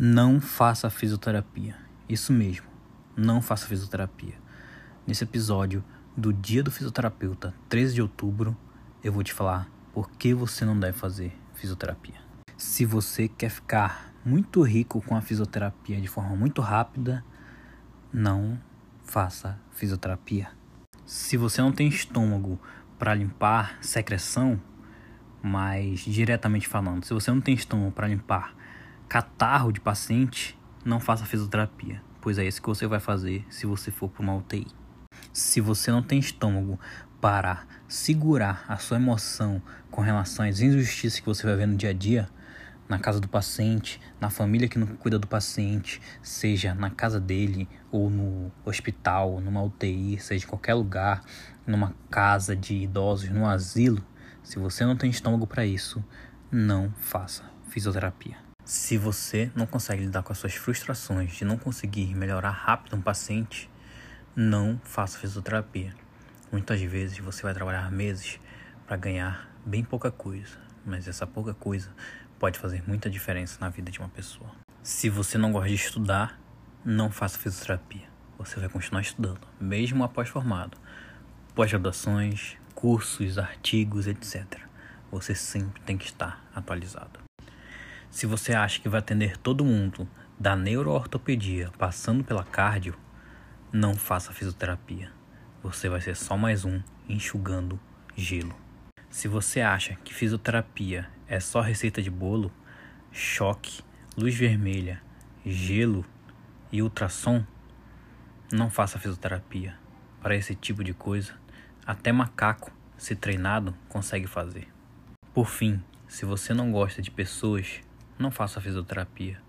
Não faça fisioterapia. Isso mesmo, não faça fisioterapia. Nesse episódio do Dia do Fisioterapeuta, 13 de outubro, eu vou te falar por que você não deve fazer fisioterapia. Se você quer ficar muito rico com a fisioterapia de forma muito rápida, não faça fisioterapia. Se você não tem estômago para limpar secreção, mas diretamente falando, se você não tem estômago para limpar catarro de paciente, não faça fisioterapia, pois é isso que você vai fazer se você for para uma UTI. Se você não tem estômago para segurar a sua emoção com relação às injustiças que você vai ver no dia a dia, na casa do paciente, na família que não cuida do paciente, seja na casa dele ou no hospital, numa UTI, seja em qualquer lugar, numa casa de idosos, num asilo, se você não tem estômago para isso, não faça fisioterapia. Se você não consegue lidar com as suas frustrações de não conseguir melhorar rápido um paciente, não faça fisioterapia. Muitas vezes você vai trabalhar meses para ganhar bem pouca coisa, mas essa pouca coisa pode fazer muita diferença na vida de uma pessoa. Se você não gosta de estudar, não faça fisioterapia. Você vai continuar estudando, mesmo após formado. Pós-graduações, cursos, artigos, etc. Você sempre tem que estar atualizado. Se você acha que vai atender todo mundo da neuroortopedia passando pela cardio, não faça fisioterapia. Você vai ser só mais um enxugando gelo. Se você acha que fisioterapia é só receita de bolo, choque, luz vermelha, gelo e ultrassom, não faça fisioterapia. Para esse tipo de coisa, até macaco, se treinado, consegue fazer. Por fim, se você não gosta de pessoas não faça fisioterapia.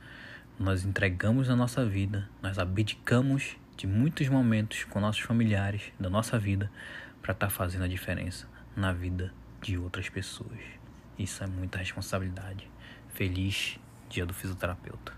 Nós entregamos a nossa vida, nós abdicamos de muitos momentos com nossos familiares da nossa vida para estar tá fazendo a diferença na vida de outras pessoas. Isso é muita responsabilidade. Feliz Dia do Fisioterapeuta.